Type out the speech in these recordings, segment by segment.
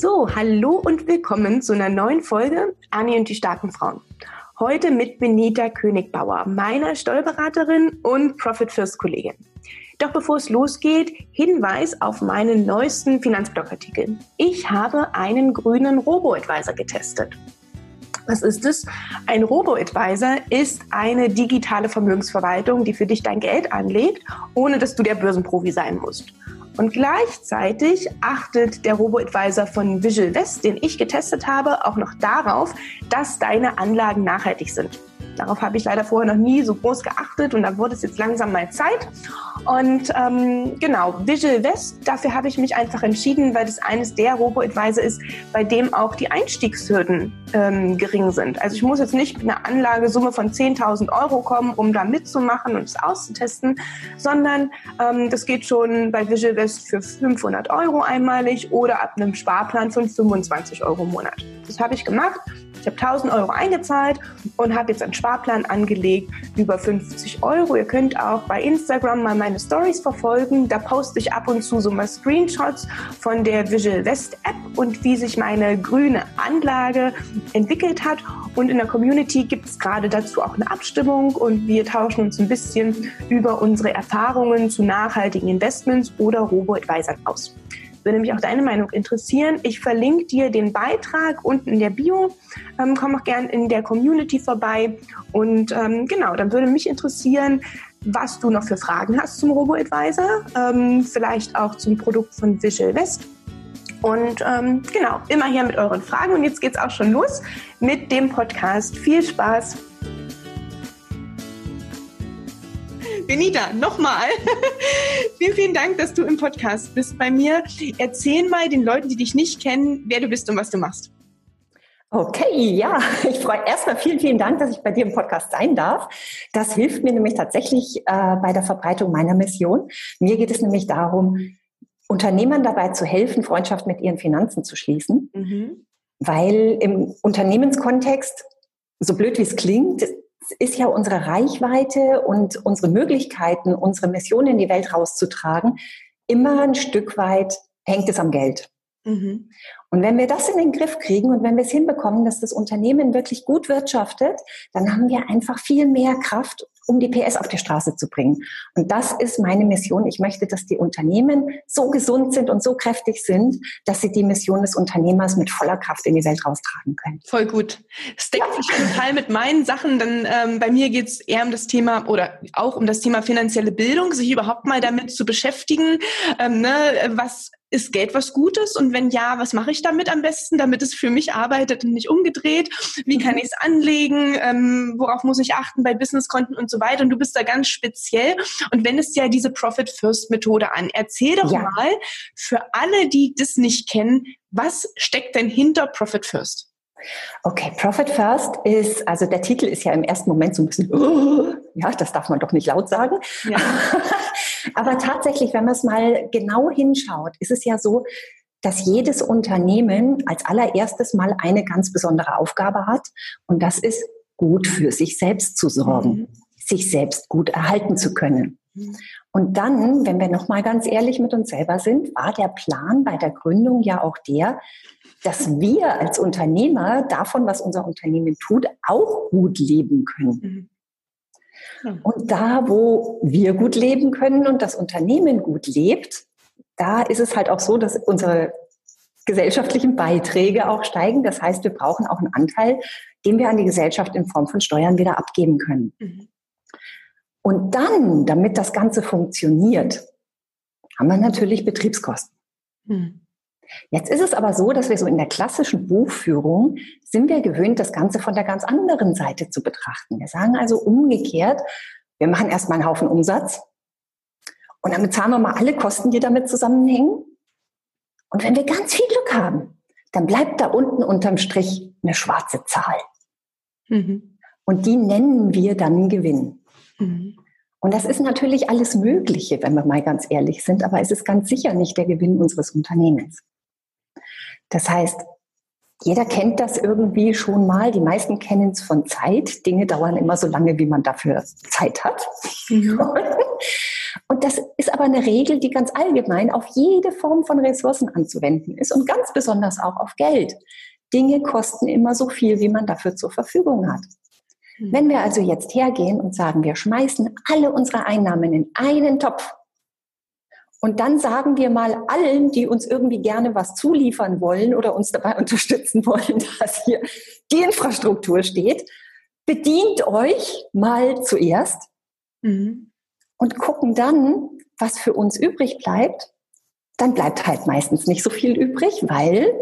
So, hallo und willkommen zu einer neuen Folge Anni und die starken Frauen. Heute mit Benita Königbauer, meiner Steuerberaterin und Profit First Kollegin. Doch bevor es losgeht, Hinweis auf meinen neuesten Finanzblogartikel. Ich habe einen grünen Robo-Advisor getestet. Was ist es? Ein Robo-Advisor ist eine digitale Vermögensverwaltung, die für dich dein Geld anlegt, ohne dass du der Börsenprofi sein musst. Und gleichzeitig achtet der Robo-Advisor von Visual West, den ich getestet habe, auch noch darauf, dass deine Anlagen nachhaltig sind. Darauf habe ich leider vorher noch nie so groß geachtet und da wurde es jetzt langsam mal Zeit. Und ähm, genau, Visual West, dafür habe ich mich einfach entschieden, weil das eines der Robo-Advisor ist, bei dem auch die Einstiegshürden ähm, gering sind. Also ich muss jetzt nicht mit einer Anlagesumme von 10.000 Euro kommen, um da mitzumachen und es auszutesten, sondern ähm, das geht schon bei Visual West für 500 Euro einmalig oder ab einem Sparplan von 25 Euro im Monat. Das habe ich gemacht ich habe 1000 Euro eingezahlt und habe jetzt einen Sparplan angelegt über 50 Euro. Ihr könnt auch bei Instagram mal meine Stories verfolgen. Da poste ich ab und zu so mal Screenshots von der Visual West App und wie sich meine grüne Anlage entwickelt hat. Und in der Community gibt es gerade dazu auch eine Abstimmung und wir tauschen uns ein bisschen über unsere Erfahrungen zu nachhaltigen Investments oder Robo-Advisern aus würde mich auch deine Meinung interessieren. Ich verlinke dir den Beitrag unten in der Bio. Ähm, komm auch gern in der Community vorbei. Und ähm, genau, dann würde mich interessieren, was du noch für Fragen hast zum Robo-Advisor, ähm, vielleicht auch zum Produkt von Visual West. Und ähm, genau, immer hier mit euren Fragen. Und jetzt geht's auch schon los mit dem Podcast. Viel Spaß! Benita, nochmal. vielen, vielen Dank, dass du im Podcast bist bei mir. Erzähl mal den Leuten, die dich nicht kennen, wer du bist und was du machst. Okay, ja, ich freue erstmal vielen, vielen Dank, dass ich bei dir im Podcast sein darf. Das hilft mir nämlich tatsächlich äh, bei der Verbreitung meiner Mission. Mir geht es nämlich darum, Unternehmern dabei zu helfen, Freundschaft mit ihren Finanzen zu schließen, mhm. weil im Unternehmenskontext, so blöd wie es klingt, ist ja unsere Reichweite und unsere Möglichkeiten, unsere Mission in die Welt rauszutragen, immer ein Stück weit hängt es am Geld. Mhm. Und wenn wir das in den Griff kriegen und wenn wir es hinbekommen, dass das Unternehmen wirklich gut wirtschaftet, dann haben wir einfach viel mehr Kraft, um die PS auf die Straße zu bringen. Und das ist meine Mission. Ich möchte, dass die Unternehmen so gesund sind und so kräftig sind, dass sie die Mission des Unternehmers mit voller Kraft in die Welt raustragen können. Voll gut. Es deckt sich total mit meinen Sachen, denn ähm, bei mir geht es eher um das Thema oder auch um das Thema finanzielle Bildung, sich überhaupt mal damit zu beschäftigen, ähm, ne, was ist Geld was Gutes? Und wenn ja, was mache ich damit am besten, damit es für mich arbeitet und nicht umgedreht? Wie kann mhm. ich es anlegen? Ähm, worauf muss ich achten bei Businesskonten und so weiter? Und du bist da ganz speziell und wendest ja diese Profit First Methode an. Erzähl doch ja. mal für alle, die das nicht kennen, was steckt denn hinter Profit First? Okay, Profit First ist, also der Titel ist ja im ersten Moment so ein bisschen, oh, ja, das darf man doch nicht laut sagen. Ja. Aber tatsächlich, wenn man es mal genau hinschaut, ist es ja so, dass jedes Unternehmen als allererstes mal eine ganz besondere Aufgabe hat und das ist gut für sich selbst zu sorgen, mhm. sich selbst gut erhalten zu können. Mhm. Und dann, wenn wir noch mal ganz ehrlich mit uns selber sind, war der Plan bei der Gründung ja auch der, dass wir als Unternehmer davon, was unser Unternehmen tut, auch gut leben können. Und da, wo wir gut leben können und das Unternehmen gut lebt, da ist es halt auch so, dass unsere gesellschaftlichen Beiträge auch steigen. Das heißt, wir brauchen auch einen Anteil, den wir an die Gesellschaft in Form von Steuern wieder abgeben können. Mhm. Und dann, damit das Ganze funktioniert, haben wir natürlich Betriebskosten. Mhm. Jetzt ist es aber so, dass wir so in der klassischen Buchführung sind wir gewöhnt, das Ganze von der ganz anderen Seite zu betrachten. Wir sagen also umgekehrt, wir machen erstmal einen Haufen Umsatz und dann bezahlen wir mal alle Kosten, die damit zusammenhängen. Und wenn wir ganz viel Glück haben, dann bleibt da unten unterm Strich eine schwarze Zahl. Mhm. Und die nennen wir dann Gewinn. Mhm. Und das ist natürlich alles Mögliche, wenn wir mal ganz ehrlich sind, aber es ist ganz sicher nicht der Gewinn unseres Unternehmens. Das heißt, jeder kennt das irgendwie schon mal. Die meisten kennen es von Zeit. Dinge dauern immer so lange, wie man dafür Zeit hat. Und das ist aber eine Regel, die ganz allgemein auf jede Form von Ressourcen anzuwenden ist und ganz besonders auch auf Geld. Dinge kosten immer so viel, wie man dafür zur Verfügung hat. Mhm. Wenn wir also jetzt hergehen und sagen, wir schmeißen alle unsere Einnahmen in einen Topf und dann sagen wir mal allen, die uns irgendwie gerne was zuliefern wollen oder uns dabei unterstützen wollen, dass hier die Infrastruktur steht, bedient euch mal zuerst mhm. und gucken dann, was für uns übrig bleibt. Dann bleibt halt meistens nicht so viel übrig, weil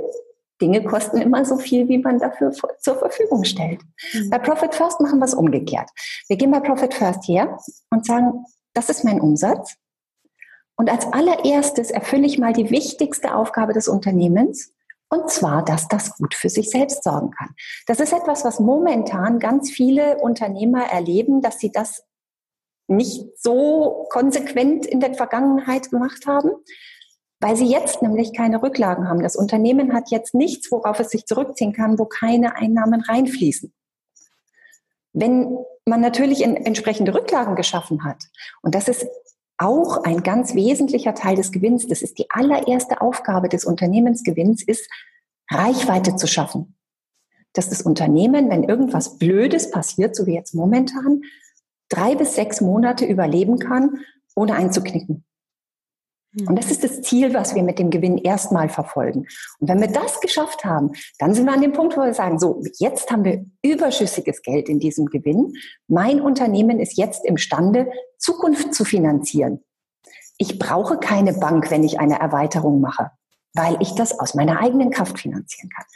Dinge kosten immer so viel, wie man dafür zur Verfügung stellt. Mhm. Bei Profit First machen wir es umgekehrt. Wir gehen bei Profit First her und sagen, das ist mein Umsatz. Und als allererstes erfülle ich mal die wichtigste Aufgabe des Unternehmens, und zwar, dass das gut für sich selbst sorgen kann. Das ist etwas, was momentan ganz viele Unternehmer erleben, dass sie das nicht so konsequent in der Vergangenheit gemacht haben weil sie jetzt nämlich keine Rücklagen haben. Das Unternehmen hat jetzt nichts, worauf es sich zurückziehen kann, wo keine Einnahmen reinfließen. Wenn man natürlich entsprechende Rücklagen geschaffen hat, und das ist auch ein ganz wesentlicher Teil des Gewinns, das ist die allererste Aufgabe des Unternehmensgewinns, ist Reichweite zu schaffen. Dass das Unternehmen, wenn irgendwas Blödes passiert, so wie jetzt momentan, drei bis sechs Monate überleben kann, ohne einzuknicken. Und das ist das Ziel, was wir mit dem Gewinn erstmal verfolgen. Und wenn wir das geschafft haben, dann sind wir an dem Punkt, wo wir sagen, so, jetzt haben wir überschüssiges Geld in diesem Gewinn. Mein Unternehmen ist jetzt imstande, Zukunft zu finanzieren. Ich brauche keine Bank, wenn ich eine Erweiterung mache, weil ich das aus meiner eigenen Kraft finanzieren kann.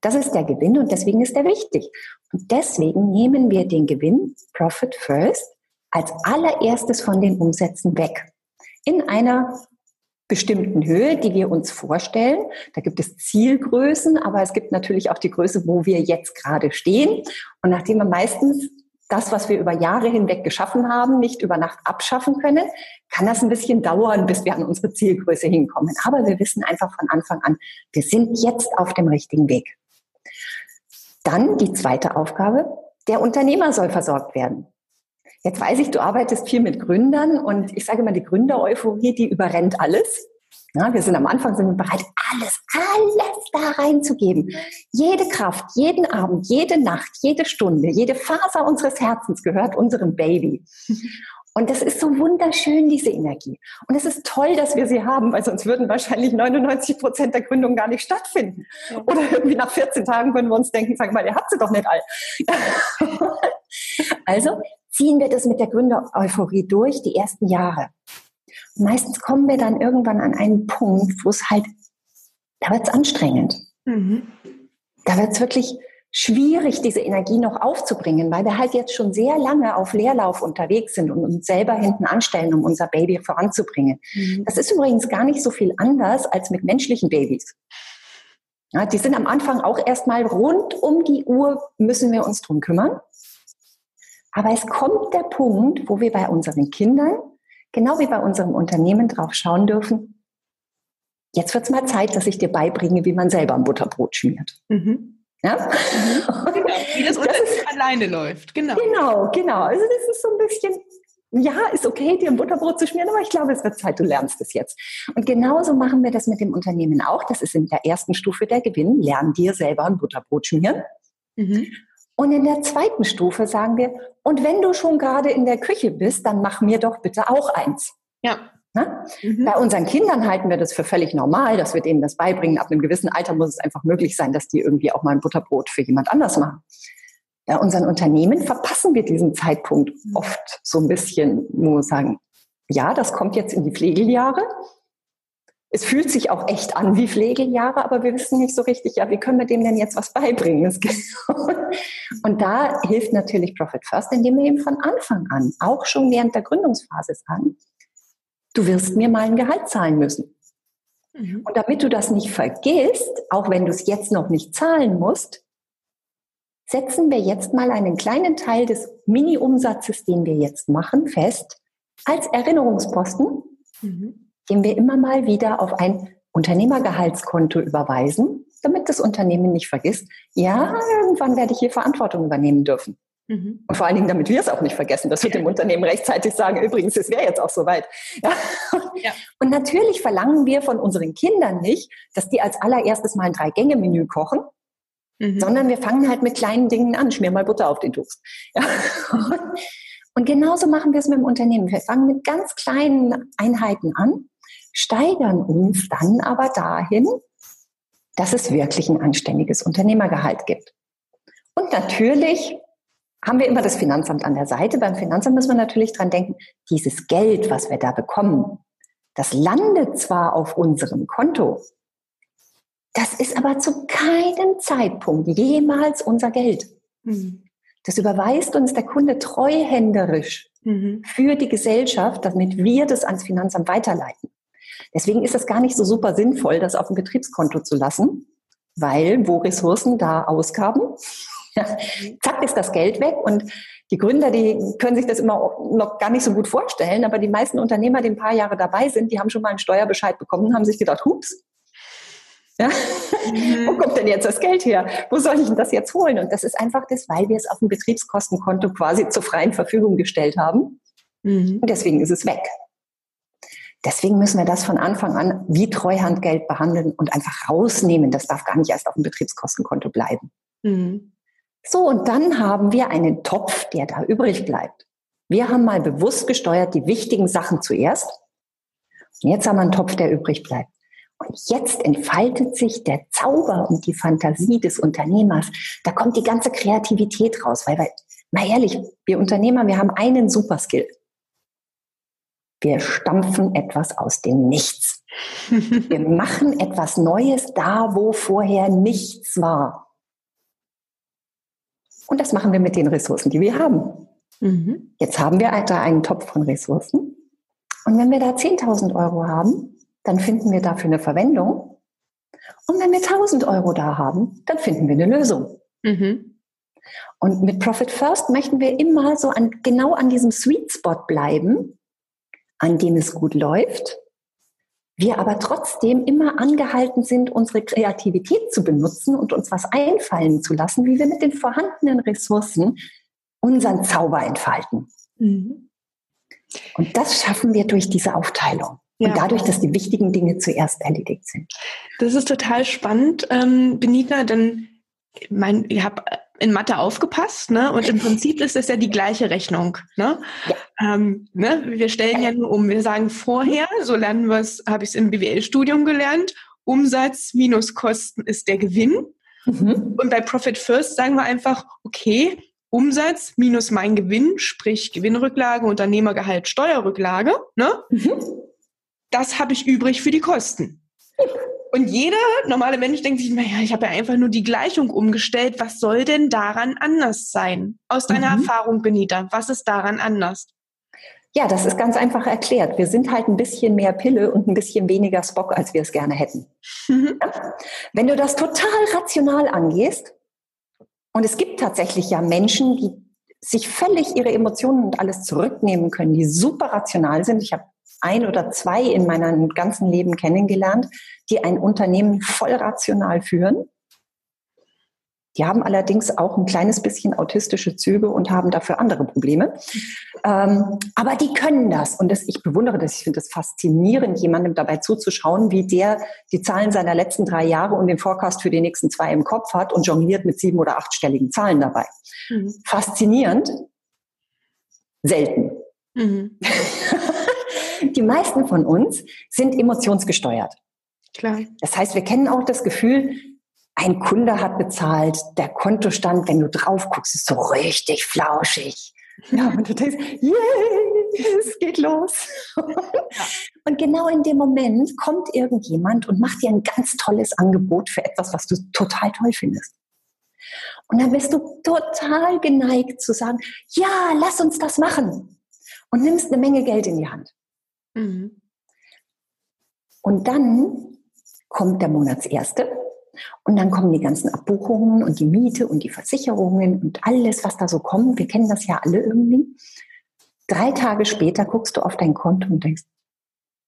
Das ist der Gewinn und deswegen ist er wichtig. Und deswegen nehmen wir den Gewinn, Profit First, als allererstes von den Umsätzen weg. In einer bestimmten Höhe, die wir uns vorstellen. Da gibt es Zielgrößen, aber es gibt natürlich auch die Größe, wo wir jetzt gerade stehen. Und nachdem wir meistens das, was wir über Jahre hinweg geschaffen haben, nicht über Nacht abschaffen können, kann das ein bisschen dauern, bis wir an unsere Zielgröße hinkommen. Aber wir wissen einfach von Anfang an, wir sind jetzt auf dem richtigen Weg. Dann die zweite Aufgabe, der Unternehmer soll versorgt werden. Jetzt weiß ich, du arbeitest viel mit Gründern und ich sage mal, die Gründereuphorie, die überrennt alles. Ja, wir sind am Anfang sind wir bereit, alles, alles da reinzugeben. Jede Kraft, jeden Abend, jede Nacht, jede Stunde, jede Faser unseres Herzens gehört unserem Baby. Und das ist so wunderschön, diese Energie. Und es ist toll, dass wir sie haben, weil sonst würden wahrscheinlich 99 Prozent der Gründungen gar nicht stattfinden. Oder irgendwie nach 14 Tagen würden wir uns denken, sag mal, ihr habt sie doch nicht all. also ziehen wir das mit der Gründereuphorie durch, die ersten Jahre. Und meistens kommen wir dann irgendwann an einen Punkt, wo es halt, da wird es anstrengend. Mhm. Da wird es wirklich schwierig, diese Energie noch aufzubringen, weil wir halt jetzt schon sehr lange auf Leerlauf unterwegs sind und uns selber hinten anstellen, um unser Baby voranzubringen. Mhm. Das ist übrigens gar nicht so viel anders als mit menschlichen Babys. Ja, die sind am Anfang auch erstmal rund um die Uhr, müssen wir uns drum kümmern. Aber es kommt der Punkt, wo wir bei unseren Kindern, genau wie bei unserem Unternehmen, drauf schauen dürfen, jetzt wird es mal Zeit, dass ich dir beibringe, wie man selber ein Butterbrot schmiert. Mhm. Ja? Genau, wie das, das ist, alleine läuft. Genau. Genau, genau. Also das ist so ein bisschen, ja, ist okay, dir ein Butterbrot zu schmieren, aber ich glaube, es wird Zeit, du lernst es jetzt. Und genauso machen wir das mit dem Unternehmen auch. Das ist in der ersten Stufe der Gewinn. Lern dir selber ein Butterbrot schmieren. Mhm. Und in der zweiten Stufe sagen wir, und wenn du schon gerade in der Küche bist, dann mach mir doch bitte auch eins. Ja. Mhm. Bei unseren Kindern halten wir das für völlig normal, dass wir denen das beibringen. Ab einem gewissen Alter muss es einfach möglich sein, dass die irgendwie auch mal ein Butterbrot für jemand anders machen. Bei unseren Unternehmen verpassen wir diesen Zeitpunkt oft so ein bisschen, nur sagen, ja, das kommt jetzt in die Pflegeljahre es fühlt sich auch echt an wie Pflegejahre, aber wir wissen nicht so richtig, ja, wie können wir dem denn jetzt was beibringen? Und da hilft natürlich Profit First, indem wir eben von Anfang an, auch schon während der Gründungsphase sagen, du wirst mir mal ein Gehalt zahlen müssen. Mhm. Und damit du das nicht vergisst, auch wenn du es jetzt noch nicht zahlen musst, setzen wir jetzt mal einen kleinen Teil des Mini-Umsatzes, den wir jetzt machen, fest als Erinnerungsposten. Mhm den wir immer mal wieder auf ein Unternehmergehaltskonto überweisen, damit das Unternehmen nicht vergisst, ja, irgendwann werde ich hier Verantwortung übernehmen dürfen. Mhm. Und vor allen Dingen, damit wir es auch nicht vergessen, dass wir dem Unternehmen rechtzeitig sagen, übrigens, es wäre jetzt auch soweit. Ja. Ja. Und natürlich verlangen wir von unseren Kindern nicht, dass die als allererstes mal ein Drei-Gänge-Menü kochen, mhm. sondern wir fangen halt mit kleinen Dingen an. Schmier mal Butter auf den Toast. Ja. Und genauso machen wir es mit dem Unternehmen. Wir fangen mit ganz kleinen Einheiten an, steigern uns dann aber dahin, dass es wirklich ein anständiges Unternehmergehalt gibt. Und natürlich haben wir immer das Finanzamt an der Seite. Beim Finanzamt müssen wir natürlich dran denken, dieses Geld, was wir da bekommen, das landet zwar auf unserem Konto, das ist aber zu keinem Zeitpunkt jemals unser Geld. Mhm. Das überweist uns der Kunde treuhänderisch mhm. für die Gesellschaft, damit wir das ans Finanzamt weiterleiten. Deswegen ist es gar nicht so super sinnvoll, das auf dem Betriebskonto zu lassen, weil wo Ressourcen, da Ausgaben. zack ist das Geld weg und die Gründer, die können sich das immer noch gar nicht so gut vorstellen, aber die meisten Unternehmer, die ein paar Jahre dabei sind, die haben schon mal einen Steuerbescheid bekommen und haben sich gedacht, hups, ja? Mhm. Wo kommt denn jetzt das Geld her? Wo soll ich denn das jetzt holen? Und das ist einfach das, weil wir es auf dem Betriebskostenkonto quasi zur freien Verfügung gestellt haben. Mhm. Und deswegen ist es weg. Deswegen müssen wir das von Anfang an wie Treuhandgeld behandeln und einfach rausnehmen. Das darf gar nicht erst auf dem Betriebskostenkonto bleiben. Mhm. So, und dann haben wir einen Topf, der da übrig bleibt. Wir haben mal bewusst gesteuert die wichtigen Sachen zuerst. Und jetzt haben wir einen Topf, der übrig bleibt. Und jetzt entfaltet sich der Zauber und die Fantasie des Unternehmers. Da kommt die ganze Kreativität raus, weil, weil mal ehrlich, wir Unternehmer, wir haben einen Superskill. Wir stampfen etwas aus dem Nichts. wir machen etwas Neues da, wo vorher nichts war. Und das machen wir mit den Ressourcen, die wir haben. Mhm. Jetzt haben wir da einen Topf von Ressourcen. Und wenn wir da 10.000 Euro haben, dann finden wir dafür eine Verwendung. Und wenn wir 1000 Euro da haben, dann finden wir eine Lösung. Mhm. Und mit Profit First möchten wir immer so an, genau an diesem Sweet Spot bleiben, an dem es gut läuft, wir aber trotzdem immer angehalten sind, unsere Kreativität zu benutzen und uns was einfallen zu lassen, wie wir mit den vorhandenen Ressourcen unseren Zauber entfalten. Mhm. Und das schaffen wir durch diese Aufteilung. Ja. Und dadurch, dass die wichtigen Dinge zuerst erledigt sind. Das ist total spannend, ähm, Benita, denn mein, ich habe in Mathe aufgepasst, ne? Und im Prinzip ist es ja die gleiche Rechnung, ne? Ja. Ähm, ne? Wir stellen ja nur um. Wir sagen vorher, so lernen wir es, habe ich es im BWL-Studium gelernt, Umsatz minus Kosten ist der Gewinn. Mhm. Und bei Profit First sagen wir einfach, okay, Umsatz minus mein Gewinn, sprich Gewinnrücklage, Unternehmergehalt, Steuerrücklage, ne? Mhm. Das habe ich übrig für die Kosten. Und jeder normale Mensch denkt sich, naja, ich habe ja einfach nur die Gleichung umgestellt. Was soll denn daran anders sein? Aus deiner mhm. Erfahrung, Benita, was ist daran anders? Ja, das ist ganz einfach erklärt. Wir sind halt ein bisschen mehr Pille und ein bisschen weniger Spock, als wir es gerne hätten. Mhm. Wenn du das total rational angehst, und es gibt tatsächlich ja Menschen, die sich völlig ihre Emotionen und alles zurücknehmen können, die super rational sind. Ich habe ein oder zwei in meinem ganzen Leben kennengelernt, die ein Unternehmen voll rational führen. Die haben allerdings auch ein kleines bisschen autistische Züge und haben dafür andere Probleme. Ähm, aber die können das. Und das, ich bewundere das. Ich finde es faszinierend, jemandem dabei zuzuschauen, wie der die Zahlen seiner letzten drei Jahre und den Forecast für die nächsten zwei im Kopf hat und jongliert mit sieben- oder achtstelligen Zahlen dabei. Mhm. Faszinierend. Selten. Mhm. die meisten von uns sind emotionsgesteuert. Klar. Das heißt, wir kennen auch das Gefühl, ein Kunde hat bezahlt, der Kontostand, wenn du drauf guckst, ist so richtig flauschig. Ja, und du denkst, yay, es geht los. Und genau in dem Moment kommt irgendjemand und macht dir ein ganz tolles Angebot für etwas, was du total toll findest. Und dann bist du total geneigt zu sagen, ja, lass uns das machen. Und nimmst eine Menge Geld in die Hand. Mhm. Und dann kommt der Monatserste und dann kommen die ganzen Abbuchungen und die Miete und die Versicherungen und alles, was da so kommt. Wir kennen das ja alle irgendwie. Drei Tage später guckst du auf dein Konto und denkst,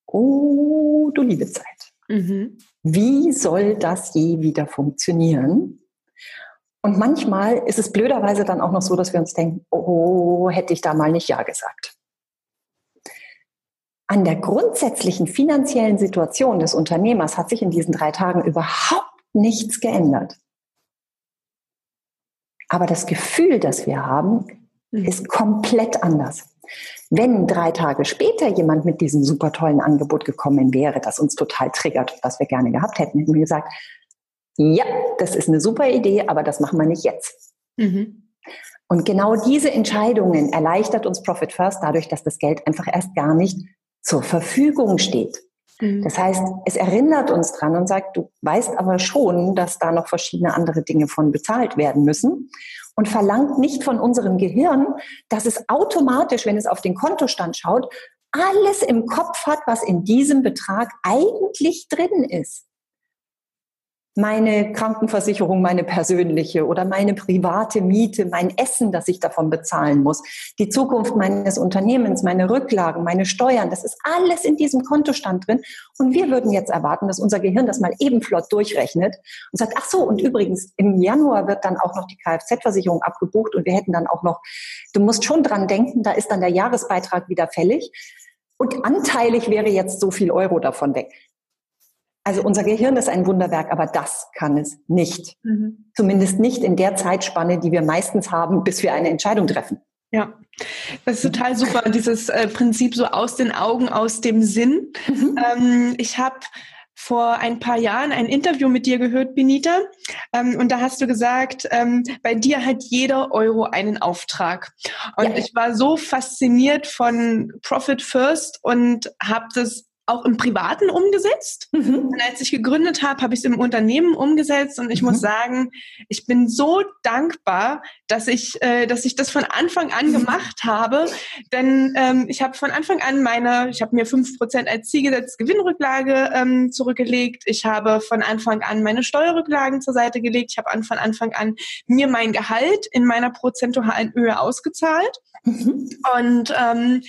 oh, du liebe Zeit. Mhm. Wie soll das je wieder funktionieren? Und manchmal ist es blöderweise dann auch noch so, dass wir uns denken, oh, hätte ich da mal nicht Ja gesagt. An der grundsätzlichen finanziellen Situation des Unternehmers hat sich in diesen drei Tagen überhaupt nichts geändert. Aber das Gefühl, das wir haben, mhm. ist komplett anders. Wenn drei Tage später jemand mit diesem super tollen Angebot gekommen wäre, das uns total triggert, was wir gerne gehabt hätten, hätten wir gesagt, ja, das ist eine super Idee, aber das machen wir nicht jetzt. Mhm. Und genau diese Entscheidungen erleichtert uns Profit First dadurch, dass das Geld einfach erst gar nicht zur Verfügung steht. Mhm. Das heißt, es erinnert uns dran und sagt, du weißt aber schon, dass da noch verschiedene andere Dinge von bezahlt werden müssen und verlangt nicht von unserem Gehirn, dass es automatisch, wenn es auf den Kontostand schaut, alles im Kopf hat, was in diesem Betrag eigentlich drin ist meine Krankenversicherung, meine persönliche oder meine private Miete, mein Essen, das ich davon bezahlen muss, die Zukunft meines Unternehmens, meine Rücklagen, meine Steuern, das ist alles in diesem Kontostand drin. Und wir würden jetzt erwarten, dass unser Gehirn das mal eben flott durchrechnet und sagt, ach so, und übrigens, im Januar wird dann auch noch die Kfz-Versicherung abgebucht und wir hätten dann auch noch, du musst schon dran denken, da ist dann der Jahresbeitrag wieder fällig. Und anteilig wäre jetzt so viel Euro davon weg. Also unser Gehirn ist ein Wunderwerk, aber das kann es nicht. Mhm. Zumindest nicht in der Zeitspanne, die wir meistens haben, bis wir eine Entscheidung treffen. Ja, das ist total super, dieses äh, Prinzip so aus den Augen, aus dem Sinn. Mhm. Ähm, ich habe vor ein paar Jahren ein Interview mit dir gehört, Benita. Ähm, und da hast du gesagt, ähm, bei dir hat jeder Euro einen Auftrag. Und ja. ich war so fasziniert von Profit First und habe das auch im Privaten umgesetzt. Mhm. Und als ich gegründet habe, habe ich es im Unternehmen umgesetzt. Und ich mhm. muss sagen, ich bin so dankbar, dass ich, äh, dass ich das von Anfang an mhm. gemacht habe. Denn ähm, ich habe von Anfang an meine, ich habe mir fünf Prozent als Ziel gesetzt, Gewinnrücklage ähm, zurückgelegt. Ich habe von Anfang an meine Steuerrücklagen zur Seite gelegt. Ich habe von Anfang an mir mein Gehalt in meiner prozentualen Höhe ausgezahlt. Mhm. Und ähm,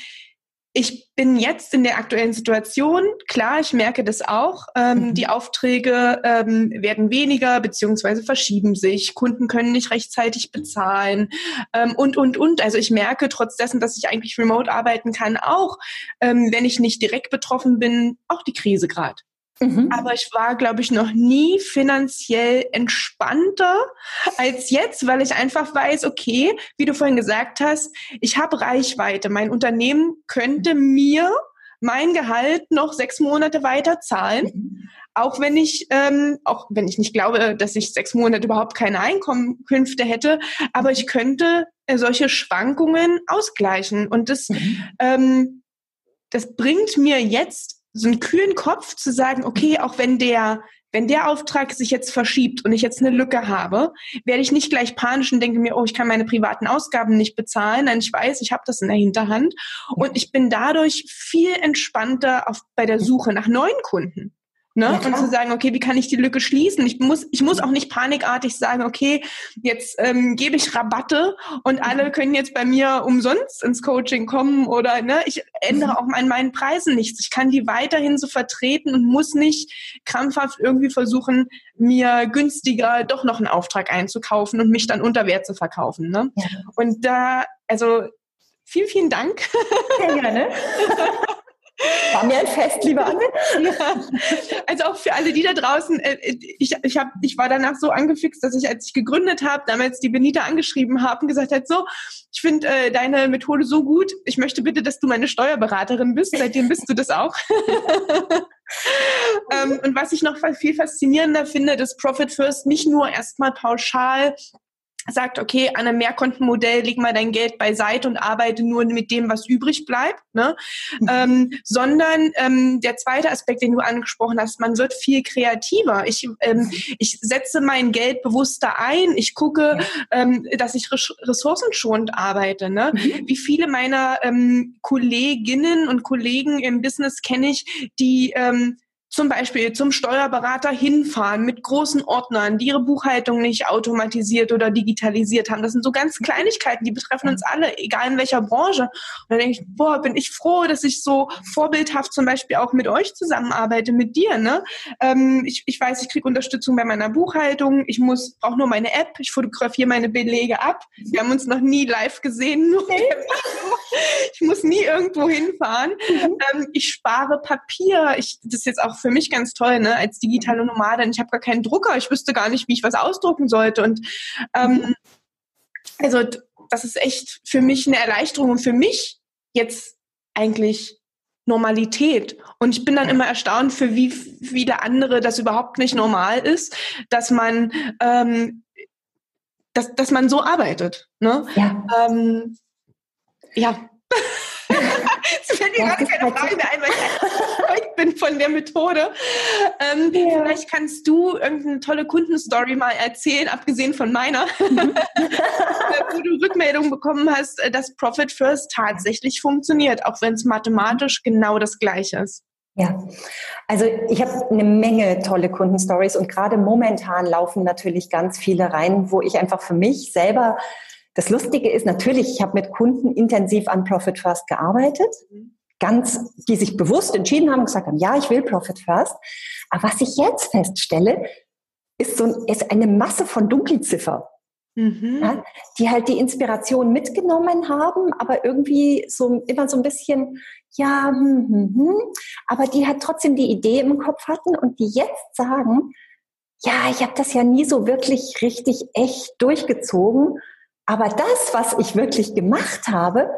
ich bin jetzt in der aktuellen Situation, klar, ich merke das auch, ähm, mhm. die Aufträge ähm, werden weniger beziehungsweise verschieben sich, Kunden können nicht rechtzeitig bezahlen ähm, und, und, und. Also ich merke trotz dessen, dass ich eigentlich remote arbeiten kann, auch ähm, wenn ich nicht direkt betroffen bin, auch die Krise gerade. Mhm. Aber ich war, glaube ich, noch nie finanziell entspannter als jetzt, weil ich einfach weiß, okay, wie du vorhin gesagt hast, ich habe Reichweite. Mein Unternehmen könnte mir mein Gehalt noch sechs Monate weiter zahlen. Mhm. Auch wenn ich, ähm, auch wenn ich nicht glaube, dass ich sechs Monate überhaupt keine Einkünfte hätte, aber ich könnte äh, solche Schwankungen ausgleichen. Und das, mhm. ähm, das bringt mir jetzt so einen kühlen Kopf zu sagen, okay, auch wenn der, wenn der Auftrag sich jetzt verschiebt und ich jetzt eine Lücke habe, werde ich nicht gleich panisch und denke mir, oh, ich kann meine privaten Ausgaben nicht bezahlen. Nein, ich weiß, ich habe das in der Hinterhand. Und ich bin dadurch viel entspannter auf, bei der Suche nach neuen Kunden. Ne? Ja, und zu sagen, okay, wie kann ich die Lücke schließen? Ich muss, ich muss auch nicht panikartig sagen, okay, jetzt ähm, gebe ich Rabatte und mhm. alle können jetzt bei mir umsonst ins Coaching kommen oder ne, ich ändere mhm. auch an meinen Preisen nichts. Ich kann die weiterhin so vertreten und muss nicht krampfhaft irgendwie versuchen, mir günstiger doch noch einen Auftrag einzukaufen und mich dann unter Wert zu verkaufen. Ne? Ja. Und da, also vielen, vielen Dank. Sehr gerne. War mir ein Fest, liebe Anne. Ja. Also auch für alle die da draußen, äh, ich, ich, hab, ich war danach so angefixt, dass ich, als ich gegründet habe, damals die Benita angeschrieben habe und gesagt hat, so, ich finde äh, deine Methode so gut, ich möchte bitte, dass du meine Steuerberaterin bist. Seitdem bist du das auch. ähm, und was ich noch viel faszinierender finde, dass Profit First nicht nur erstmal pauschal sagt, okay, an einem Mehrkontenmodell leg mal dein Geld beiseite und arbeite nur mit dem, was übrig bleibt, ne? Mhm. Ähm, sondern ähm, der zweite Aspekt, den du angesprochen hast, man wird viel kreativer. Ich, ähm, ich setze mein Geld bewusster ein. Ich gucke, ja. ähm, dass ich ressourcenschonend arbeite. Ne? Mhm. Wie viele meiner ähm, Kolleginnen und Kollegen im Business kenne ich, die ähm, zum Beispiel zum Steuerberater hinfahren mit großen Ordnern, die ihre Buchhaltung nicht automatisiert oder digitalisiert haben. Das sind so ganz Kleinigkeiten, die betreffen uns alle, egal in welcher Branche. Und dann denke ich, boah, bin ich froh, dass ich so vorbildhaft zum Beispiel auch mit euch zusammenarbeite, mit dir. Ne? Ähm, ich, ich weiß, ich kriege Unterstützung bei meiner Buchhaltung. Ich muss brauche nur meine App. Ich fotografiere meine Belege ab. Wir haben uns noch nie live gesehen. Nur ich muss nie irgendwo hinfahren. Mhm. Ähm, ich spare Papier. Ich, das ist jetzt auch für mich ganz toll, ne? als digitale Nomadin. Ich habe gar keinen Drucker. Ich wüsste gar nicht, wie ich was ausdrucken sollte. Und ähm, also das ist echt für mich eine Erleichterung und für mich jetzt eigentlich Normalität. Und ich bin dann immer erstaunt, für wie viele andere das überhaupt nicht normal ist, dass man, ähm, dass, dass man so arbeitet. Ne? Ja. Ähm, ja. Es fällt mir gerade keine Frage mehr ein, weil ich überzeugt bin von der Methode. Ähm, ja. Vielleicht kannst du irgendeine tolle Kundenstory mal erzählen, abgesehen von meiner, mhm. wo du Rückmeldungen bekommen hast, dass Profit First tatsächlich funktioniert, auch wenn es mathematisch genau das Gleiche ist. Ja, also ich habe eine Menge tolle Kundenstories und gerade momentan laufen natürlich ganz viele rein, wo ich einfach für mich selber das Lustige ist natürlich, ich habe mit Kunden intensiv an Profit First gearbeitet, ganz, die sich bewusst entschieden haben und gesagt haben, ja, ich will Profit First. Aber was ich jetzt feststelle, ist so ein, ist eine Masse von Dunkelziffer. Mhm. Ja, die halt die Inspiration mitgenommen haben, aber irgendwie so immer so ein bisschen, ja, hm, hm, hm, aber die halt trotzdem die Idee im Kopf hatten und die jetzt sagen, ja, ich habe das ja nie so wirklich richtig echt durchgezogen aber das, was ich wirklich gemacht habe,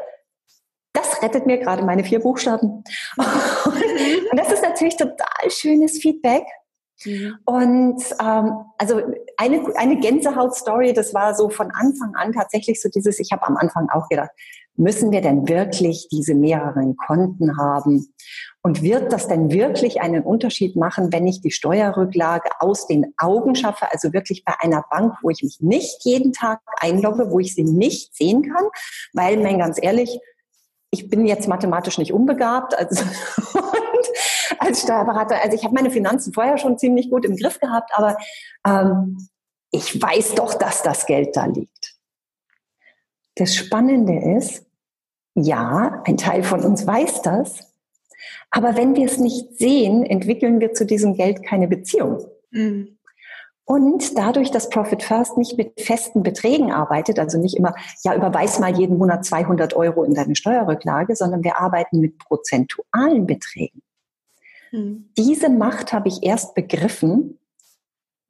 das rettet mir gerade meine vier Buchstaben. Mhm. Und das ist natürlich total schönes Feedback. Mhm. Und ähm, also eine, eine Gänsehaut-Story, das war so von Anfang an tatsächlich so dieses, ich habe am Anfang auch gedacht, müssen wir denn wirklich diese mehreren Konten haben? Und wird das denn wirklich einen Unterschied machen, wenn ich die Steuerrücklage aus den Augen schaffe, also wirklich bei einer Bank, wo ich mich nicht jeden Tag einlogge, wo ich sie nicht sehen kann? Weil, mein ganz ehrlich, ich bin jetzt mathematisch nicht unbegabt. Also als Steuerberater, also ich habe meine Finanzen vorher schon ziemlich gut im Griff gehabt, aber ähm, ich weiß doch, dass das Geld da liegt. Das Spannende ist, ja, ein Teil von uns weiß das, aber wenn wir es nicht sehen, entwickeln wir zu diesem Geld keine Beziehung. Mhm. Und dadurch, dass Profit First nicht mit festen Beträgen arbeitet, also nicht immer, ja, überweis mal jeden Monat 200 Euro in deine Steuerrücklage, sondern wir arbeiten mit prozentualen Beträgen. Mhm. Diese Macht habe ich erst begriffen,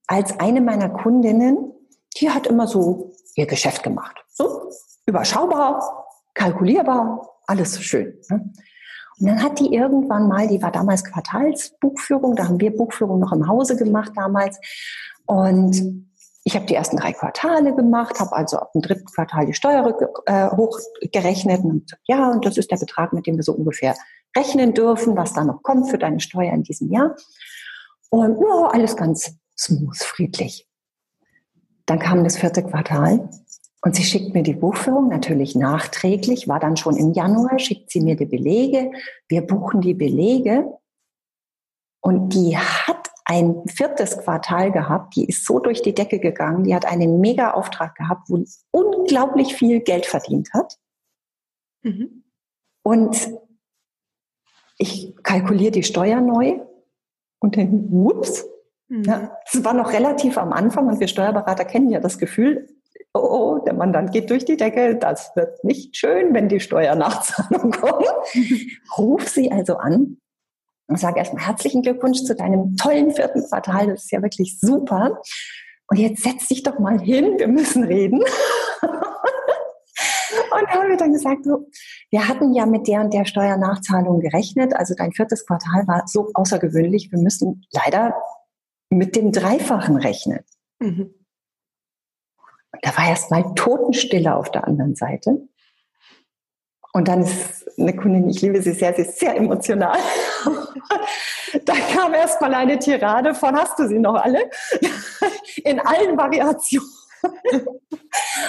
als eine meiner Kundinnen, die hat immer so ihr Geschäft gemacht. So überschaubar, kalkulierbar, alles schön. Ne? Und dann hat die irgendwann mal, die war damals Quartalsbuchführung, da haben wir Buchführung noch im Hause gemacht damals. Und ich habe die ersten drei Quartale gemacht, habe also ab dem dritten Quartal die Steuer äh, hochgerechnet und gesagt, ja, und das ist der Betrag, mit dem wir so ungefähr rechnen dürfen, was da noch kommt für deine Steuer in diesem Jahr. Und ja, alles ganz smooth, friedlich. Dann kam das vierte Quartal und sie schickt mir die Buchführung natürlich nachträglich, war dann schon im Januar, schickt sie mir die Belege. Wir buchen die Belege. Und die hat ein viertes Quartal gehabt, die ist so durch die Decke gegangen, die hat einen mega Auftrag gehabt, wo die unglaublich viel Geld verdient hat. Mhm. Und ich kalkuliere die Steuer neu und dann, ups, mhm. ja, es war noch relativ am Anfang und wir Steuerberater kennen ja das Gefühl, oh, oh, der Mandant geht durch die Decke, das wird nicht schön, wenn die Steuernachzahlung kommt. Ruf sie also an und sage erstmal herzlichen Glückwunsch zu deinem tollen vierten Quartal, das ist ja wirklich super. Und jetzt setz dich doch mal hin, wir müssen reden. Und haben wir dann gesagt, so, wir hatten ja mit der und der Steuernachzahlung gerechnet. Also dein viertes Quartal war so außergewöhnlich. Wir müssen leider mit dem Dreifachen rechnen. Mhm. Da war erst mal Totenstille auf der anderen Seite. Und dann ist eine Kundin, ich liebe sie sehr, sie ist sehr emotional. da kam erst mal eine Tirade von, hast du sie noch alle? In allen Variationen.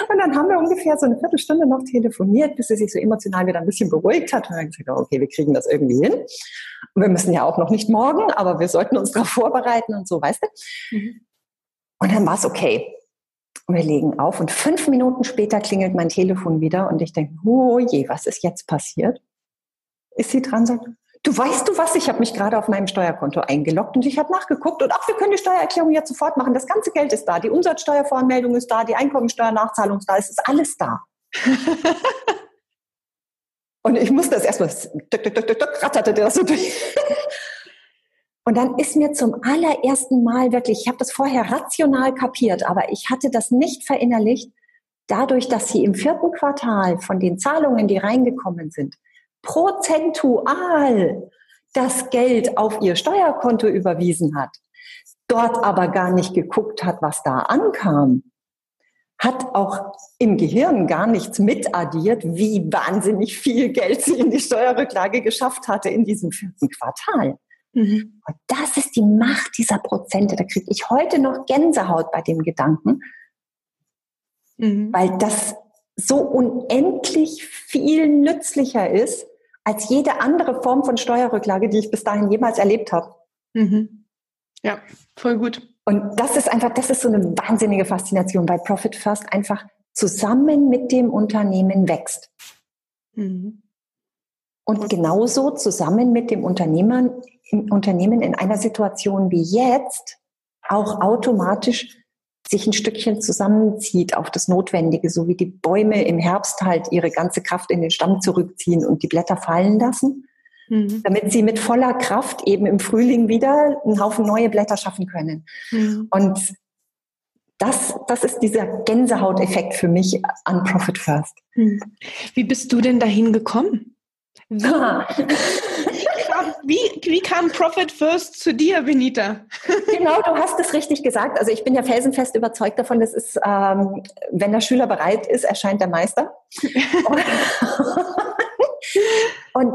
Und dann haben wir ungefähr so eine Viertelstunde noch telefoniert, bis sie sich so emotional wieder ein bisschen beruhigt hat. Und dann gesagt, okay, wir kriegen das irgendwie hin. Und wir müssen ja auch noch nicht morgen, aber wir sollten uns darauf vorbereiten und so, weißt du? Mhm. Und dann war es okay. Und wir legen auf und fünf Minuten später klingelt mein Telefon wieder und ich denke, oh je, was ist jetzt passiert? Ist sie dran, sagt, du weißt du was, ich habe mich gerade auf meinem Steuerkonto eingeloggt und ich habe nachgeguckt und ach, wir können die Steuererklärung jetzt sofort machen. Das ganze Geld ist da, die Umsatzsteuervoranmeldung ist da, die Einkommensteuernachzahlung ist da, es ist alles da. und ich musste das erstmal, ratterte das so durch. Und dann ist mir zum allerersten Mal wirklich, ich habe das vorher rational kapiert, aber ich hatte das nicht verinnerlicht, dadurch, dass sie im vierten Quartal von den Zahlungen, die reingekommen sind, prozentual das Geld auf ihr Steuerkonto überwiesen hat, dort aber gar nicht geguckt hat, was da ankam, hat auch im Gehirn gar nichts mitaddiert, wie wahnsinnig viel Geld sie in die Steuerrücklage geschafft hatte in diesem vierten Quartal. Mhm. Und das ist die Macht dieser Prozente. Da kriege ich heute noch Gänsehaut bei dem Gedanken, mhm. weil das so unendlich viel nützlicher ist als jede andere Form von Steuerrücklage, die ich bis dahin jemals erlebt habe. Mhm. Ja, voll gut. Und das ist einfach, das ist so eine wahnsinnige Faszination, weil Profit First einfach zusammen mit dem Unternehmen wächst. Mhm. Und genauso zusammen mit dem Unternehmer, Unternehmen in einer Situation wie jetzt auch automatisch sich ein Stückchen zusammenzieht auf das Notwendige, so wie die Bäume im Herbst halt ihre ganze Kraft in den Stamm zurückziehen und die Blätter fallen lassen, mhm. damit sie mit voller Kraft eben im Frühling wieder einen Haufen neue Blätter schaffen können. Mhm. Und das, das ist dieser Gänsehauteffekt für mich an Profit First. Mhm. Wie bist du denn dahin gekommen? Wie, wie, wie, kam Profit First zu dir, Benita? genau, du hast es richtig gesagt. Also ich bin ja felsenfest überzeugt davon, dass es, ähm, wenn der Schüler bereit ist, erscheint der Meister. Und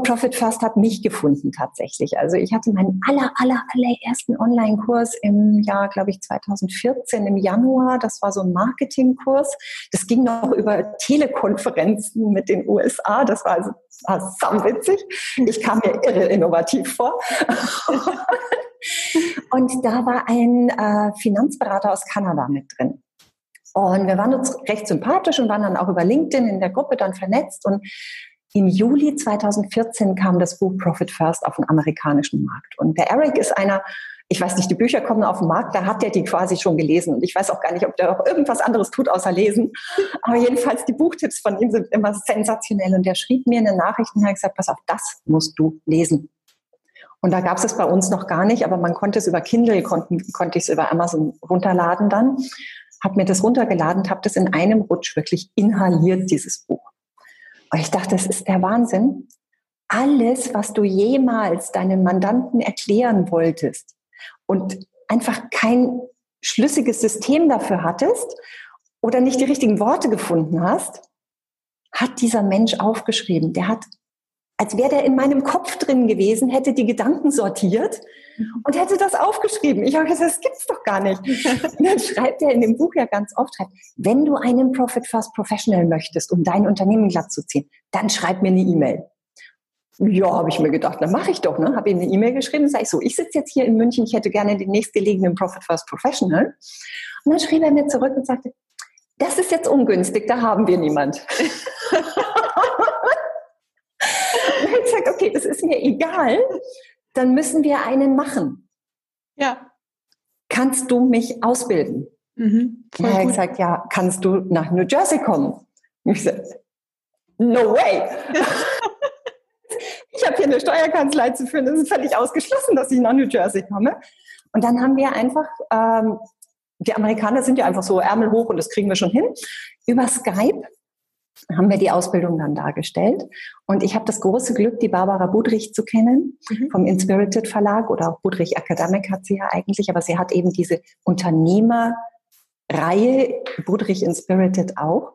Profit First hat mich gefunden tatsächlich. Also ich hatte meinen aller, aller, allerersten Online-Kurs im Jahr, glaube ich, 2014 im Januar. Das war so ein Marketing-Kurs. Das ging noch über Telekonferenzen mit den USA. Das war also war witzig. Ich kam mir irre innovativ vor. Und da war ein äh, Finanzberater aus Kanada mit drin. Und wir waren uns recht sympathisch und waren dann auch über LinkedIn in der Gruppe dann vernetzt. Und im Juli 2014 kam das Buch Profit First auf den amerikanischen Markt. Und der Eric ist einer, ich weiß nicht, die Bücher kommen auf den Markt, da hat er die quasi schon gelesen. Und ich weiß auch gar nicht, ob der auch irgendwas anderes tut, außer lesen. Aber jedenfalls, die Buchtipps von ihm sind immer sensationell. Und der schrieb mir eine Nachricht und hat gesagt, pass auf, das musst du lesen. Und da gab es es bei uns noch gar nicht, aber man konnte es über Kindle, konnten, konnte ich es über Amazon runterladen dann. Habe mir das runtergeladen habe das in einem Rutsch wirklich inhaliert, dieses Buch. Und ich dachte, das ist der Wahnsinn. Alles, was du jemals deinen Mandanten erklären wolltest und einfach kein schlüssiges System dafür hattest oder nicht die richtigen Worte gefunden hast, hat dieser Mensch aufgeschrieben. Der hat, als wäre der in meinem Kopf drin gewesen, hätte die Gedanken sortiert und hätte das aufgeschrieben. Ich habe gesagt, das gibt's doch gar nicht. Und dann schreibt er in dem Buch ja ganz oft, wenn du einen Profit First Professional möchtest, um dein Unternehmen glatt zu ziehen, dann schreib mir eine E-Mail. Ja, habe ich mir gedacht, dann mache ich doch. Ne? Habe ihm eine E-Mail geschrieben, sage ich so, ich sitze jetzt hier in München, ich hätte gerne den nächstgelegenen Profit First Professional. Und dann schrieb er mir zurück und sagte, das ist jetzt ungünstig, da haben wir niemand. und ich gesagt, okay, das ist mir egal dann müssen wir einen machen. Ja. Kannst du mich ausbilden? Mhm, er hat gesagt, ja, kannst du nach New Jersey kommen? ich sagte, no way. ich habe hier eine Steuerkanzlei zu führen, es ist völlig ausgeschlossen, dass ich nach New Jersey komme. Und dann haben wir einfach, ähm, die Amerikaner sind ja einfach so Ärmel hoch und das kriegen wir schon hin, über Skype haben wir die Ausbildung dann dargestellt. Und ich habe das große Glück, die Barbara Budrich zu kennen mhm. vom Inspirited Verlag oder auch Budrich Academic hat sie ja eigentlich, aber sie hat eben diese Unternehmerreihe Budrich Inspirited auch.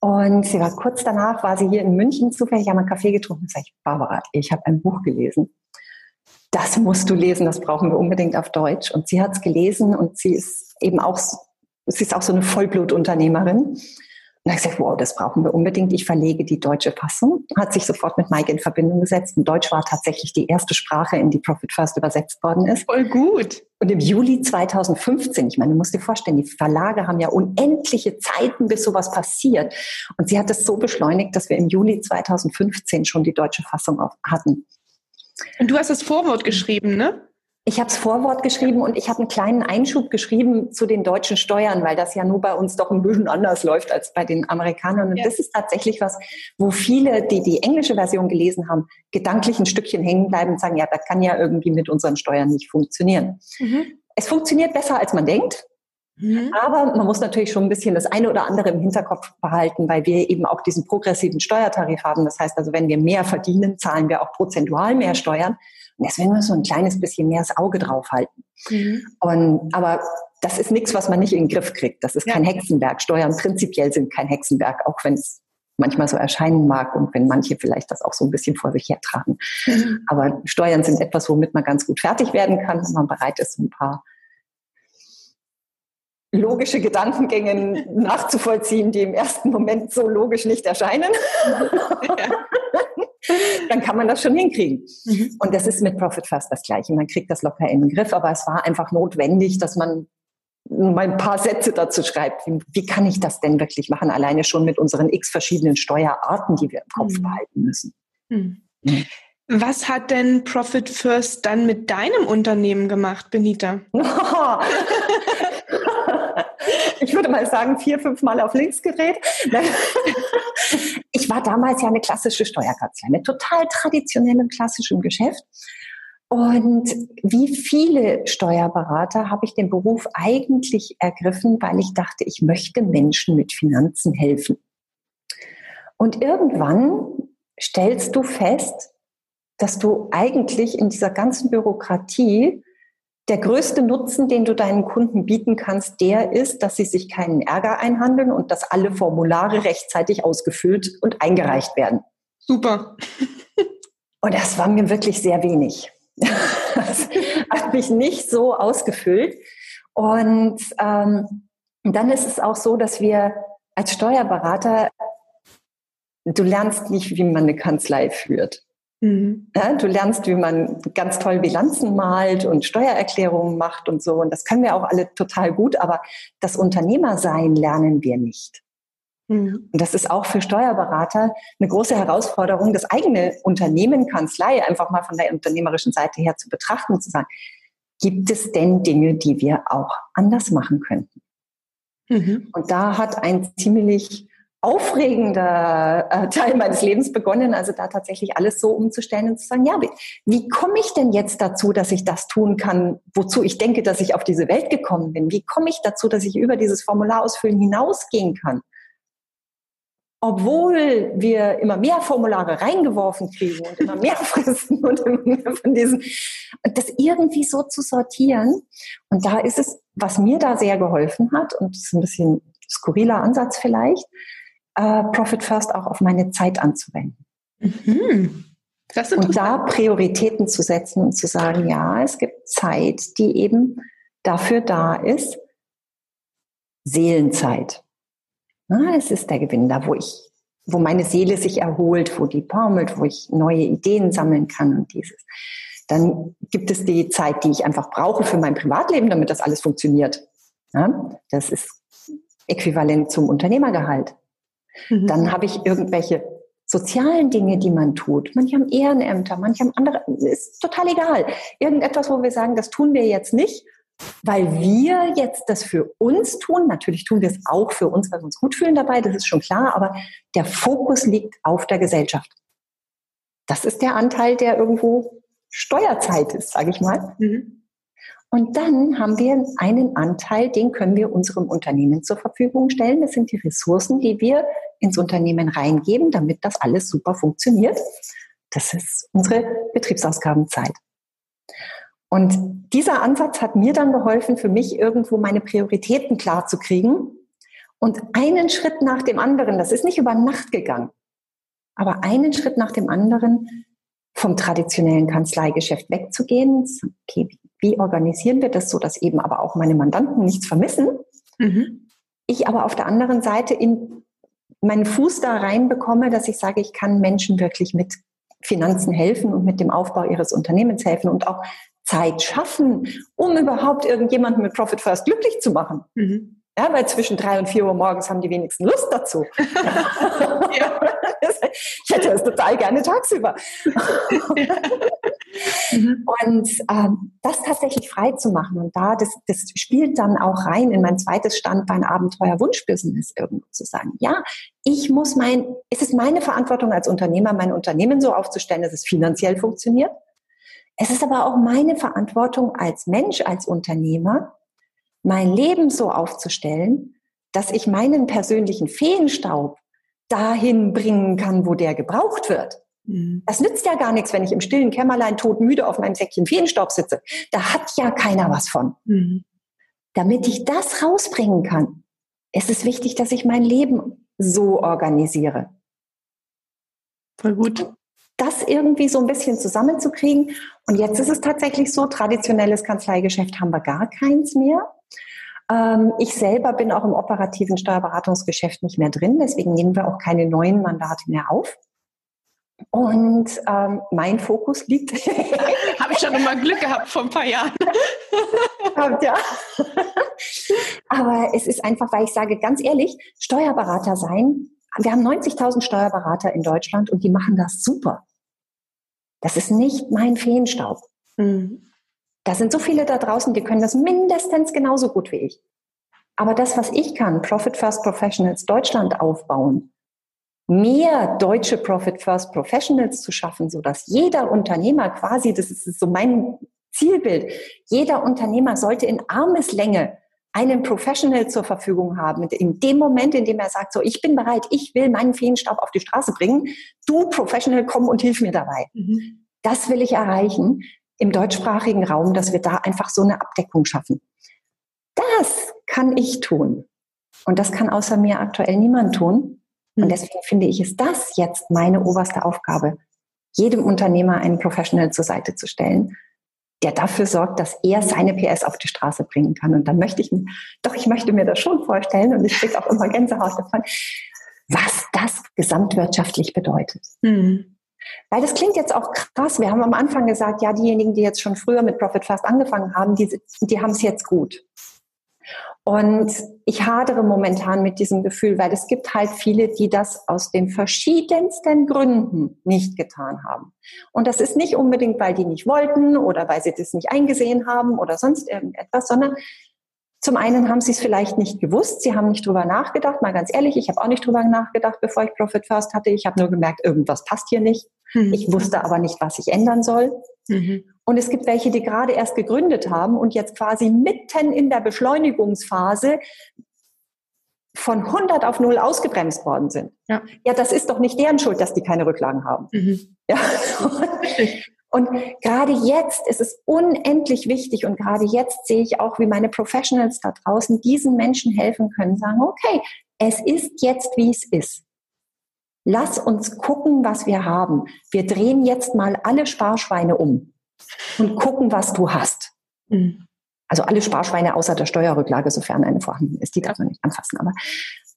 Und sie war kurz danach, war sie hier in München zufällig, haben einen Kaffee getrunken. Sag ich, Barbara, ich habe ein Buch gelesen. Das musst du lesen, das brauchen wir unbedingt auf Deutsch. Und sie hat es gelesen und sie ist eben auch, sie ist auch so eine Vollblutunternehmerin Und habe ich gesagt, wow, das brauchen wir unbedingt. Ich verlege die deutsche Fassung. Hat sich sofort mit Mike in Verbindung gesetzt. Und Deutsch war tatsächlich die erste Sprache, in die Profit First übersetzt worden ist. Voll gut. Und im Juli 2015, ich meine, du musst dir vorstellen, die Verlage haben ja unendliche Zeiten, bis sowas passiert. Und sie hat es so beschleunigt, dass wir im Juli 2015 schon die deutsche Fassung hatten. Und du hast das Vorwort geschrieben, ne? Ich habe das Vorwort geschrieben und ich habe einen kleinen Einschub geschrieben zu den deutschen Steuern, weil das ja nur bei uns doch ein bisschen anders läuft als bei den Amerikanern. Und ja. das ist tatsächlich was, wo viele, die die englische Version gelesen haben, gedanklich ein Stückchen hängen bleiben und sagen, ja, das kann ja irgendwie mit unseren Steuern nicht funktionieren. Mhm. Es funktioniert besser, als man denkt. Mhm. Aber man muss natürlich schon ein bisschen das eine oder andere im Hinterkopf behalten, weil wir eben auch diesen progressiven Steuertarif haben. Das heißt also, wenn wir mehr verdienen, zahlen wir auch prozentual mehr Steuern. Und deswegen müssen wir so ein kleines bisschen mehr das Auge drauf halten. Mhm. Und, aber das ist nichts, was man nicht in den Griff kriegt. Das ist ja. kein Hexenwerk. Steuern prinzipiell sind kein Hexenwerk, auch wenn es manchmal so erscheinen mag und wenn manche vielleicht das auch so ein bisschen vor sich hertragen. Mhm. Aber Steuern sind etwas, womit man ganz gut fertig werden kann, wenn man bereit ist, ein paar logische Gedankengänge nachzuvollziehen, die im ersten Moment so logisch nicht erscheinen. Dann kann man das schon hinkriegen. Mhm. Und das ist mit Profit First das Gleiche. Man kriegt das locker in den Griff, aber es war einfach notwendig, dass man mal ein paar Sätze dazu schreibt. Wie, wie kann ich das denn wirklich machen? Alleine schon mit unseren x verschiedenen Steuerarten, die wir im Kopf mhm. behalten müssen. Mhm. Was hat denn Profit First dann mit deinem Unternehmen gemacht, Benita? ich würde mal sagen, vier, fünf Mal auf links gedreht. Ich war damals ja eine klassische Steuerkanzlei mit total traditionellem klassischem Geschäft. Und wie viele Steuerberater habe ich den Beruf eigentlich ergriffen, weil ich dachte, ich möchte Menschen mit Finanzen helfen. Und irgendwann stellst du fest, dass du eigentlich in dieser ganzen Bürokratie der größte Nutzen, den du deinen Kunden bieten kannst, der ist, dass sie sich keinen Ärger einhandeln und dass alle Formulare rechtzeitig ausgefüllt und eingereicht werden. Super. Und das war mir wirklich sehr wenig. Das hat mich nicht so ausgefüllt. Und ähm, dann ist es auch so, dass wir als Steuerberater, du lernst nicht, wie man eine Kanzlei führt. Mhm. Ja, du lernst, wie man ganz toll Bilanzen malt und Steuererklärungen macht und so. Und das können wir auch alle total gut, aber das Unternehmersein lernen wir nicht. Mhm. Und das ist auch für Steuerberater eine große Herausforderung, das eigene Unternehmen, Kanzlei einfach mal von der unternehmerischen Seite her zu betrachten und zu sagen, gibt es denn Dinge, die wir auch anders machen könnten? Mhm. Und da hat ein ziemlich aufregender äh, Teil meines Lebens begonnen, also da tatsächlich alles so umzustellen und zu sagen, ja, wie, wie komme ich denn jetzt dazu, dass ich das tun kann, wozu ich denke, dass ich auf diese Welt gekommen bin? Wie komme ich dazu, dass ich über dieses Formular ausfüllen hinausgehen kann? Obwohl wir immer mehr Formulare reingeworfen kriegen und immer mehr Fristen und immer mehr von diesen, das irgendwie so zu sortieren. Und da ist es, was mir da sehr geholfen hat, und das ist ein bisschen skurriler Ansatz vielleicht, äh, Profit First auch auf meine Zeit anzuwenden. Mhm. und da Prioritäten zu setzen und zu sagen, ja, es gibt Zeit, die eben dafür da ist, Seelenzeit. Na, es ist der Gewinn da, wo ich, wo meine Seele sich erholt, wo die baumelt, wo ich neue Ideen sammeln kann und dieses. Dann gibt es die Zeit, die ich einfach brauche für mein Privatleben, damit das alles funktioniert. Ja, das ist äquivalent zum Unternehmergehalt. Mhm. Dann habe ich irgendwelche sozialen Dinge, die man tut. Manche haben Ehrenämter, manche haben andere, ist total egal. Irgendetwas, wo wir sagen, das tun wir jetzt nicht, weil wir jetzt das für uns tun. Natürlich tun wir es auch für uns, weil wir uns gut fühlen dabei, das ist schon klar, aber der Fokus liegt auf der Gesellschaft. Das ist der Anteil, der irgendwo Steuerzeit ist, sage ich mal. Mhm. Und dann haben wir einen Anteil, den können wir unserem Unternehmen zur Verfügung stellen. Das sind die Ressourcen, die wir ins Unternehmen reingeben, damit das alles super funktioniert. Das ist unsere Betriebsausgabenzeit. Und dieser Ansatz hat mir dann geholfen, für mich irgendwo meine Prioritäten klar zu kriegen und einen Schritt nach dem anderen, das ist nicht über Nacht gegangen, aber einen Schritt nach dem anderen vom traditionellen Kanzleigeschäft wegzugehen. Okay, wie organisieren wir das so, dass eben aber auch meine Mandanten nichts vermissen? Mhm. Ich aber auf der anderen Seite in meinen Fuß da reinbekomme, dass ich sage, ich kann Menschen wirklich mit Finanzen helfen und mit dem Aufbau ihres Unternehmens helfen und auch Zeit schaffen, um überhaupt irgendjemanden mit Profit First glücklich zu machen. Mhm. Ja, weil zwischen drei und vier Uhr morgens haben die wenigsten Lust dazu. ja. Ich hätte es total gerne tagsüber. Mhm. Und ähm, das tatsächlich frei zu machen und da, das, das spielt dann auch rein in mein zweites Standbein Abenteuer Wunschbusiness irgendwo zu sagen. Ja, ich muss mein, es ist meine Verantwortung als Unternehmer, mein Unternehmen so aufzustellen, dass es finanziell funktioniert. Es ist aber auch meine Verantwortung als Mensch, als Unternehmer, mein Leben so aufzustellen, dass ich meinen persönlichen Feenstaub dahin bringen kann, wo der gebraucht wird. Mhm. Das nützt ja gar nichts, wenn ich im stillen Kämmerlein todmüde auf meinem Säckchen Feenstaub sitze. Da hat ja keiner was von. Mhm. Damit ich das rausbringen kann, ist es wichtig, dass ich mein Leben so organisiere. Voll gut. Das irgendwie so ein bisschen zusammenzukriegen. Und jetzt ist es tatsächlich so, traditionelles Kanzleigeschäft haben wir gar keins mehr. Ähm, ich selber bin auch im operativen Steuerberatungsgeschäft nicht mehr drin, deswegen nehmen wir auch keine neuen Mandate mehr auf. Und ähm, mein Fokus liegt. Habe ich schon immer Glück gehabt vor ein paar Jahren. ja. Aber es ist einfach, weil ich sage ganz ehrlich, Steuerberater sein. Wir haben 90.000 Steuerberater in Deutschland und die machen das super. Das ist nicht mein Feenstaub. Mhm. Da sind so viele da draußen, die können das mindestens genauso gut wie ich. Aber das, was ich kann, Profit First Professionals Deutschland aufbauen, mehr deutsche Profit First Professionals zu schaffen, so dass jeder Unternehmer quasi, das ist so mein Zielbild, jeder Unternehmer sollte in Armeslänge einen Professional zur Verfügung haben. In dem Moment, in dem er sagt, so, ich bin bereit, ich will meinen Feenstaub auf die Straße bringen, du Professional, komm und hilf mir dabei. Mhm. Das will ich erreichen im deutschsprachigen Raum, dass wir da einfach so eine Abdeckung schaffen. Das kann ich tun. Und das kann außer mir aktuell niemand tun. Und hm. deswegen finde ich, ist das jetzt meine oberste Aufgabe, jedem Unternehmer einen Professional zur Seite zu stellen, der dafür sorgt, dass er seine PS auf die Straße bringen kann. Und dann möchte ich, doch, ich möchte mir das schon vorstellen und ich kriege auch immer Gänsehaut davon, was das gesamtwirtschaftlich bedeutet. Mhm. Weil das klingt jetzt auch krass. Wir haben am Anfang gesagt, ja, diejenigen, die jetzt schon früher mit Profit Fast angefangen haben, die, die haben es jetzt gut. Und ich hadere momentan mit diesem Gefühl, weil es gibt halt viele, die das aus den verschiedensten Gründen nicht getan haben. Und das ist nicht unbedingt, weil die nicht wollten oder weil sie das nicht eingesehen haben oder sonst irgendetwas, sondern zum einen haben sie es vielleicht nicht gewusst, sie haben nicht drüber nachgedacht, mal ganz ehrlich, ich habe auch nicht drüber nachgedacht, bevor ich Profit First hatte. Ich habe nur gemerkt, irgendwas passt hier nicht. Mhm. Ich wusste aber nicht, was ich ändern soll. Mhm. Und es gibt welche, die gerade erst gegründet haben und jetzt quasi mitten in der Beschleunigungsphase von 100 auf 0 ausgebremst worden sind. Ja. ja, das ist doch nicht deren Schuld, dass die keine Rücklagen haben. Mhm. Ja. Und gerade jetzt ist es unendlich wichtig und gerade jetzt sehe ich auch, wie meine Professionals da draußen diesen Menschen helfen können, sagen, okay, es ist jetzt, wie es ist. Lass uns gucken, was wir haben. Wir drehen jetzt mal alle Sparschweine um und gucken, was du hast. Mhm. Also alle Sparschweine außer der Steuerrücklage, sofern eine vorhanden ist, die darf man nicht anfassen, aber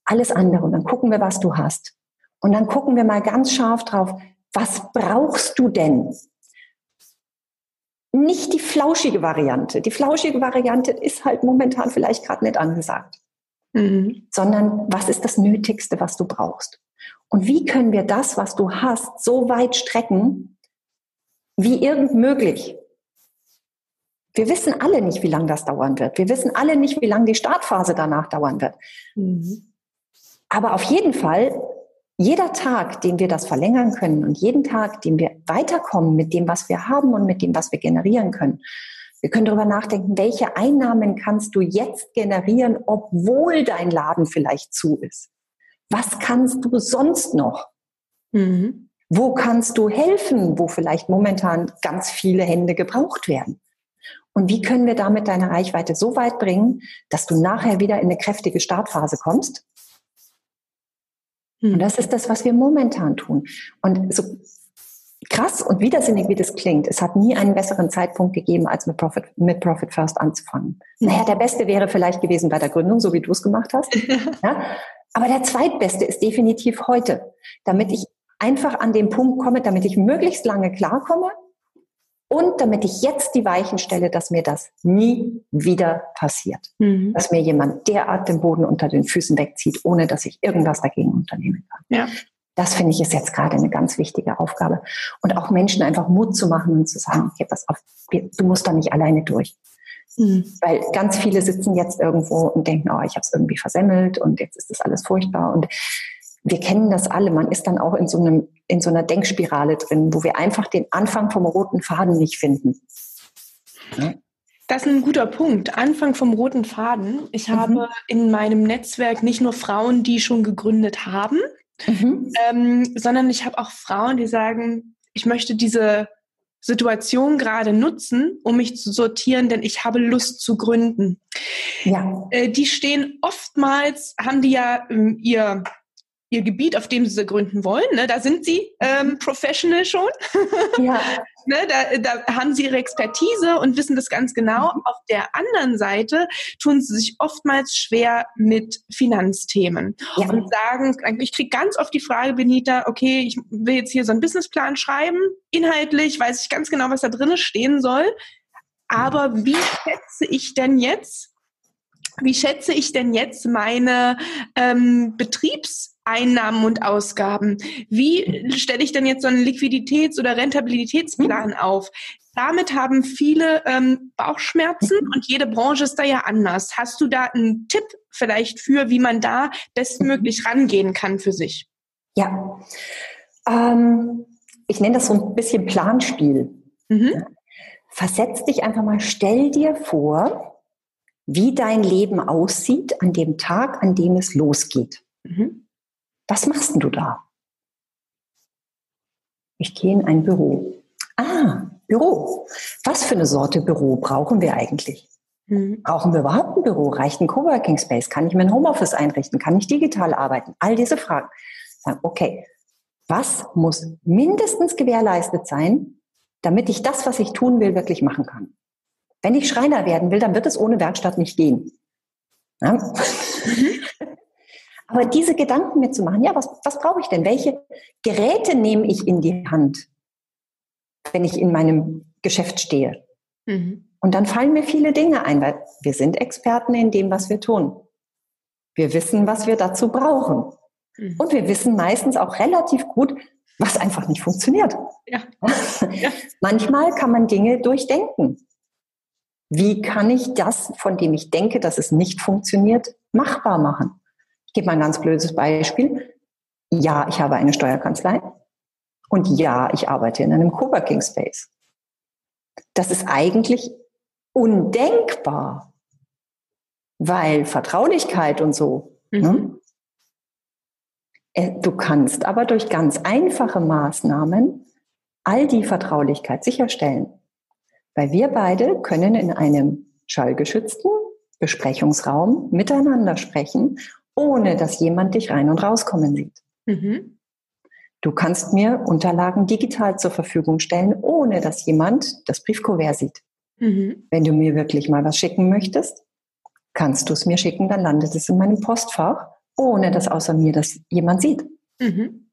alles andere. Und dann gucken wir, was du hast. Und dann gucken wir mal ganz scharf drauf, was brauchst du denn? Nicht die flauschige Variante. Die flauschige Variante ist halt momentan vielleicht gerade nicht angesagt. Mhm. Sondern was ist das Nötigste, was du brauchst? Und wie können wir das, was du hast, so weit strecken, wie irgend möglich? Wir wissen alle nicht, wie lange das dauern wird. Wir wissen alle nicht, wie lange die Startphase danach dauern wird. Mhm. Aber auf jeden Fall jeder Tag, den wir das verlängern können und jeden Tag, den wir weiterkommen mit dem, was wir haben und mit dem, was wir generieren können. Wir können darüber nachdenken, welche Einnahmen kannst du jetzt generieren, obwohl dein Laden vielleicht zu ist. Was kannst du sonst noch? Mhm. Wo kannst du helfen, wo vielleicht momentan ganz viele Hände gebraucht werden? Und wie können wir damit deine Reichweite so weit bringen, dass du nachher wieder in eine kräftige Startphase kommst und hm. das ist das, was wir momentan tun. Und so krass und widersinnig, wie das klingt, es hat nie einen besseren Zeitpunkt gegeben, als mit Profit, mit Profit First anzufangen. Mhm. Naja, der beste wäre vielleicht gewesen bei der Gründung, so wie du es gemacht hast. ja? Aber der zweitbeste ist definitiv heute, damit ich einfach an den Punkt komme, damit ich möglichst lange klarkomme und damit ich jetzt die Weichen stelle, dass mir das nie wieder passiert. Mhm. Dass mir jemand derart den Boden unter den Füßen wegzieht, ohne dass ich irgendwas dagegen unternehmen kann. Ja. Das finde ich ist jetzt gerade eine ganz wichtige Aufgabe. Und auch Menschen einfach Mut zu machen und zu sagen, okay, pass auf, du musst da nicht alleine durch. Mhm. Weil ganz viele sitzen jetzt irgendwo und denken, oh, ich habe es irgendwie versemmelt und jetzt ist das alles furchtbar. Und wir kennen das alle. Man ist dann auch in so, einem, in so einer Denkspirale drin, wo wir einfach den Anfang vom roten Faden nicht finden. Ja? Das ist ein guter Punkt. Anfang vom roten Faden. Ich mhm. habe in meinem Netzwerk nicht nur Frauen, die schon gegründet haben, mhm. ähm, sondern ich habe auch Frauen, die sagen, ich möchte diese Situation gerade nutzen, um mich zu sortieren, denn ich habe Lust zu gründen. Ja. Äh, die stehen oftmals, haben die ja ähm, ihr ihr Gebiet, auf dem sie gründen wollen. Ne? Da sind sie ähm, professional schon. Ja. ne? da, da haben sie ihre Expertise und wissen das ganz genau. Mhm. Auf der anderen Seite tun sie sich oftmals schwer mit Finanzthemen ja. und sagen, ich kriege ganz oft die Frage, Benita, okay, ich will jetzt hier so einen Businessplan schreiben. Inhaltlich weiß ich ganz genau, was da drin stehen soll. Aber wie schätze ich denn jetzt, wie schätze ich denn jetzt meine ähm, Betriebs Einnahmen und Ausgaben. Wie stelle ich denn jetzt so einen Liquiditäts- oder Rentabilitätsplan auf? Damit haben viele ähm, Bauchschmerzen und jede Branche ist da ja anders. Hast du da einen Tipp vielleicht für, wie man da bestmöglich rangehen kann für sich? Ja, ähm, ich nenne das so ein bisschen Planspiel. Mhm. Versetz dich einfach mal, stell dir vor, wie dein Leben aussieht an dem Tag, an dem es losgeht. Mhm. Was machst du da? Ich gehe in ein Büro. Ah, Büro. Was für eine Sorte Büro brauchen wir eigentlich? Mhm. Brauchen wir überhaupt ein Büro? Reicht ein Coworking Space? Kann ich mir ein Homeoffice einrichten? Kann ich digital arbeiten? All diese Fragen. Okay, was muss mindestens gewährleistet sein, damit ich das, was ich tun will, wirklich machen kann? Wenn ich Schreiner werden will, dann wird es ohne Werkstatt nicht gehen. Ja? Mhm. Aber diese Gedanken mir zu machen, ja, was, was brauche ich denn? Welche Geräte nehme ich in die Hand, wenn ich in meinem Geschäft stehe? Mhm. Und dann fallen mir viele Dinge ein, weil wir sind Experten in dem, was wir tun. Wir wissen, was wir dazu brauchen. Mhm. Und wir wissen meistens auch relativ gut, was einfach nicht funktioniert. Ja. ja. Manchmal kann man Dinge durchdenken. Wie kann ich das, von dem ich denke, dass es nicht funktioniert, machbar machen? gebe mal ein ganz blödes Beispiel. Ja, ich habe eine Steuerkanzlei und ja, ich arbeite in einem Coworking Space. Das ist eigentlich undenkbar, weil Vertraulichkeit und so. Mhm. Ne? Äh, du kannst aber durch ganz einfache Maßnahmen all die Vertraulichkeit sicherstellen. Weil wir beide können in einem schallgeschützten Besprechungsraum miteinander sprechen ohne dass jemand dich rein und rauskommen sieht. Mhm. Du kannst mir Unterlagen digital zur Verfügung stellen, ohne dass jemand das Briefkuvert sieht. Mhm. Wenn du mir wirklich mal was schicken möchtest, kannst du es mir schicken, dann landet es in meinem Postfach, ohne dass außer mir das jemand sieht. Mhm.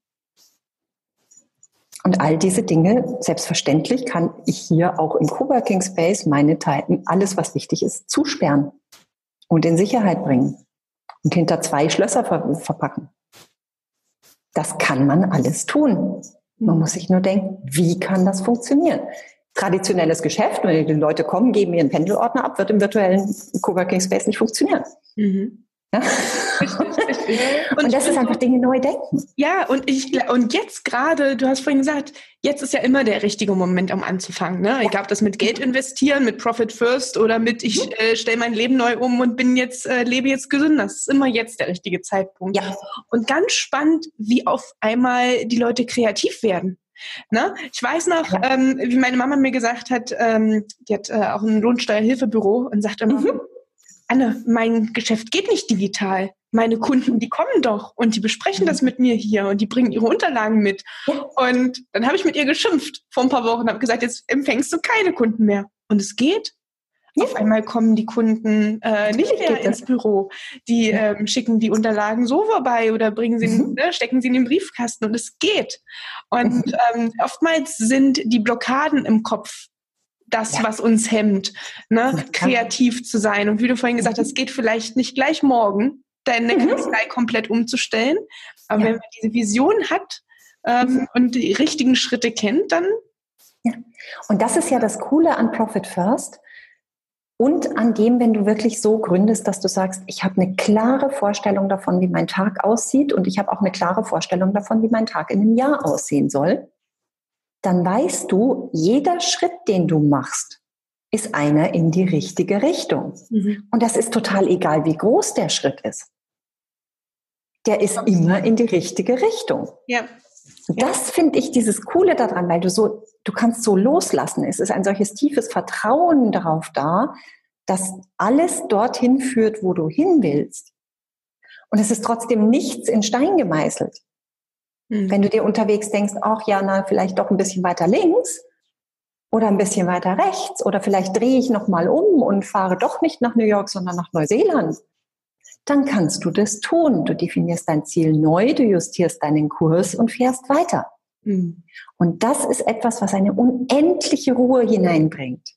Und all diese Dinge, selbstverständlich kann ich hier auch im Coworking Space meine Zeiten, alles was wichtig ist, zusperren und in Sicherheit bringen und hinter zwei Schlösser ver verpacken. Das kann man alles tun. Man muss sich nur denken, wie kann das funktionieren? Traditionelles Geschäft, wenn die Leute kommen, geben ihren Pendelordner ab, wird im virtuellen Coworking Space nicht funktionieren. Mhm. Ja? Und, und das ist einfach Dinge neu denken. Ja, und ich und jetzt gerade, du hast vorhin gesagt, jetzt ist ja immer der richtige Moment, um anzufangen. Ne? Ich glaube, das mit Geld investieren, mit Profit First oder mit ich mhm. äh, stelle mein Leben neu um und bin jetzt, äh, lebe jetzt gesund. Das ist immer jetzt der richtige Zeitpunkt. Ja. Und ganz spannend, wie auf einmal die Leute kreativ werden. Ne? Ich weiß noch, ja. ähm, wie meine Mama mir gesagt hat, ähm, die hat äh, auch ein Lohnsteuerhilfebüro und sagt immer, mhm. Anne, mein Geschäft geht nicht digital. Meine Kunden, die kommen doch und die besprechen das mit mir hier und die bringen ihre Unterlagen mit. Und dann habe ich mit ihr geschimpft vor ein paar Wochen und habe gesagt, jetzt empfängst du keine Kunden mehr. Und es geht. Ja. Auf einmal kommen die Kunden äh, nicht mehr ins. Büro. Die ähm, schicken die Unterlagen so vorbei oder bringen sie, mhm. ne, stecken sie in den Briefkasten und es geht. Und mhm. ähm, oftmals sind die Blockaden im Kopf das, ja. was uns hemmt, ne? kreativ zu sein. Und wie du vorhin gesagt hast, es geht vielleicht nicht gleich morgen, deine mhm. Kanzlei komplett umzustellen. Aber ja. wenn man diese Vision hat ähm, mhm. und die richtigen Schritte kennt, dann. Ja. Und das ist ja das Coole an Profit First und an dem, wenn du wirklich so gründest, dass du sagst, ich habe eine klare Vorstellung davon, wie mein Tag aussieht und ich habe auch eine klare Vorstellung davon, wie mein Tag in einem Jahr aussehen soll, dann weißt du, jeder Schritt, den du machst, ist einer in die richtige Richtung. Mhm. Und das ist total egal, wie groß der Schritt ist. Der ist immer in die richtige Richtung. Ja. Das finde ich dieses Coole daran, weil du so, du kannst so loslassen. Es ist ein solches tiefes Vertrauen darauf da, dass alles dorthin führt, wo du hin willst. Und es ist trotzdem nichts in Stein gemeißelt. Mhm. Wenn du dir unterwegs denkst, ach ja, na, vielleicht doch ein bisschen weiter links oder ein bisschen weiter rechts oder vielleicht drehe ich nochmal um und fahre doch nicht nach New York, sondern nach Neuseeland, dann kannst du das tun. Du definierst dein Ziel neu, du justierst deinen Kurs und fährst weiter. Mhm. Und das ist etwas, was eine unendliche Ruhe hineinbringt.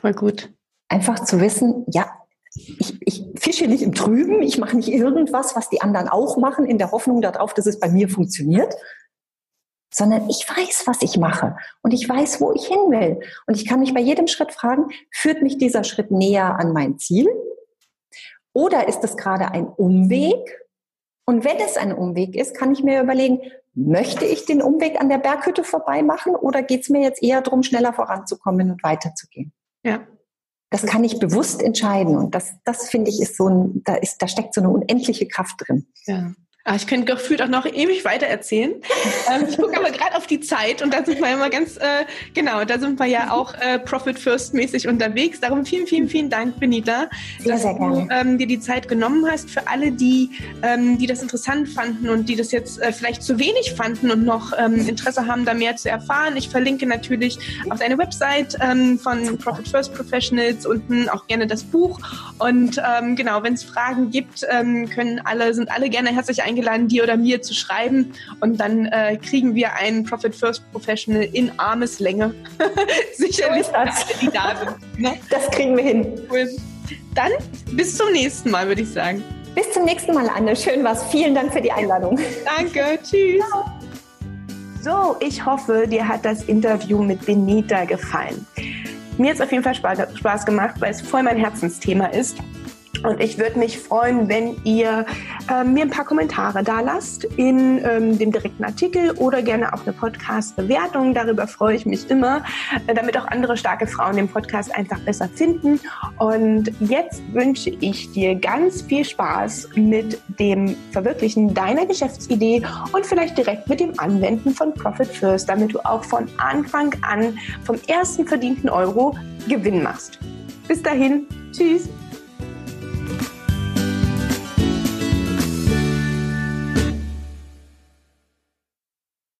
Voll gut. Einfach zu wissen, ja, ich, ich fische nicht im Trüben, ich mache nicht irgendwas, was die anderen auch machen, in der Hoffnung darauf, dass es bei mir funktioniert, sondern ich weiß, was ich mache und ich weiß, wo ich hin will. Und ich kann mich bei jedem Schritt fragen, führt mich dieser Schritt näher an mein Ziel? Oder ist es gerade ein Umweg? Und wenn es ein Umweg ist, kann ich mir überlegen, möchte ich den Umweg an der Berghütte vorbei machen oder geht es mir jetzt eher darum, schneller voranzukommen und weiterzugehen? Ja. Das kann ich bewusst entscheiden. Und das, das finde ich, ist so ein, da ist, da steckt so eine unendliche Kraft drin. Ja. Ah, ich könnte gefühlt auch noch ewig weiter erzählen. ähm, ich gucke aber gerade auf die Zeit und da sind wir immer ganz, äh, genau, da sind wir ja auch äh, Profit First mäßig unterwegs. Darum vielen, vielen, vielen Dank, Benita, sehr, dass sehr du ähm, dir die Zeit genommen hast. Für alle, die, ähm, die das interessant fanden und die das jetzt äh, vielleicht zu wenig fanden und noch ähm, Interesse haben, da mehr zu erfahren. Ich verlinke natürlich auf deine Website ähm, von Profit First Professionals unten auch gerne das Buch. Und ähm, genau, wenn es Fragen gibt, können alle, sind alle gerne herzlich eingeladen eingeladen, dir oder mir zu schreiben und dann äh, kriegen wir einen Profit First Professional in Armeslänge. Sicherlich, so alle, die da sind. Ne? Das kriegen wir hin. Cool. Dann bis zum nächsten Mal, würde ich sagen. Bis zum nächsten Mal, Anne. Schön was. Vielen Dank für die Einladung. Danke. Tschüss. Ciao. So, ich hoffe, dir hat das Interview mit Benita gefallen. Mir hat es auf jeden Fall Spaß gemacht, weil es voll mein Herzensthema ist. Und ich würde mich freuen, wenn ihr äh, mir ein paar Kommentare da lasst in ähm, dem direkten Artikel oder gerne auch eine Podcast-Bewertung. Darüber freue ich mich immer, äh, damit auch andere starke Frauen den Podcast einfach besser finden. Und jetzt wünsche ich dir ganz viel Spaß mit dem Verwirklichen deiner Geschäftsidee und vielleicht direkt mit dem Anwenden von Profit First, damit du auch von Anfang an vom ersten verdienten Euro Gewinn machst. Bis dahin, tschüss.